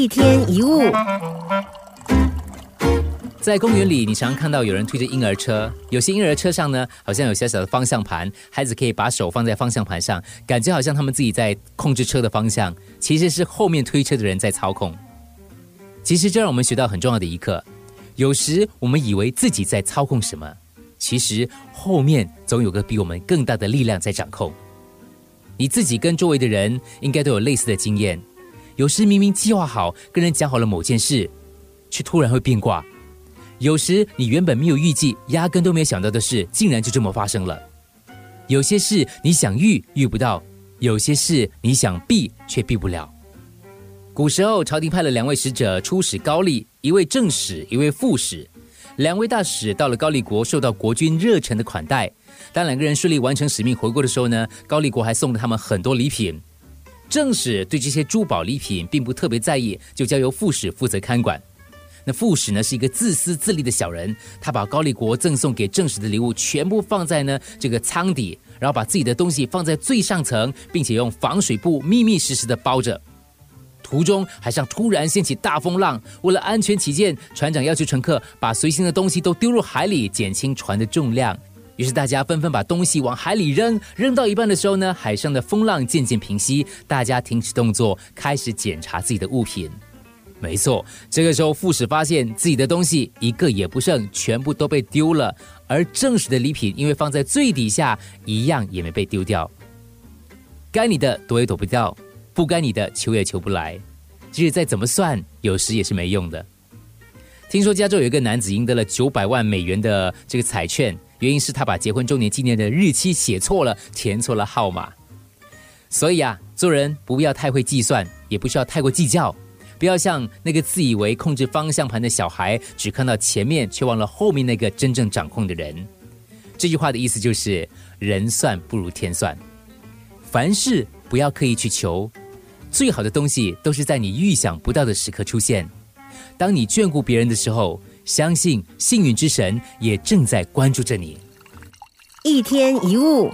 一天一物，在公园里，你常常看到有人推着婴儿车，有些婴儿车上呢，好像有小小的方向盘，孩子可以把手放在方向盘上，感觉好像他们自己在控制车的方向，其实是后面推车的人在操控。其实这让我们学到很重要的一课：有时我们以为自己在操控什么，其实后面总有个比我们更大的力量在掌控。你自己跟周围的人应该都有类似的经验。有时明明计划好跟人讲好了某件事，却突然会变卦；有时你原本没有预计、压根都没有想到的事，竟然就这么发生了。有些事你想遇遇不到，有些事你想避却避不了。古时候，朝廷派了两位使者出使高丽，一位正使，一位副使。两位大使到了高丽国，受到国君热忱的款待。当两个人顺利完成使命回国的时候呢，高丽国还送了他们很多礼品。正使对这些珠宝礼品并不特别在意，就交由副使负责看管。那副使呢是一个自私自利的小人，他把高丽国赠送给正使的礼物全部放在呢这个舱底，然后把自己的东西放在最上层，并且用防水布密密实实的包着。途中海上突然掀起大风浪，为了安全起见，船长要求乘客把随行的东西都丢入海里，减轻船的重量。于是大家纷纷把东西往海里扔，扔到一半的时候呢，海上的风浪渐渐平息，大家停止动作，开始检查自己的物品。没错，这个时候副使发现自己的东西一个也不剩，全部都被丢了，而正使的礼品因为放在最底下，一样也没被丢掉。该你的躲也躲不掉，不该你的求也求不来，即使再怎么算，有时也是没用的。听说加州有一个男子赢得了九百万美元的这个彩券。原因是他把结婚周年纪念的日期写错了，填错了号码。所以啊，做人不要太会计算，也不需要太过计较，不要像那个自以为控制方向盘的小孩，只看到前面却忘了后面那个真正掌控的人。这句话的意思就是：人算不如天算，凡事不要刻意去求，最好的东西都是在你预想不到的时刻出现。当你眷顾别人的时候。相信幸运之神也正在关注着你。一天一物。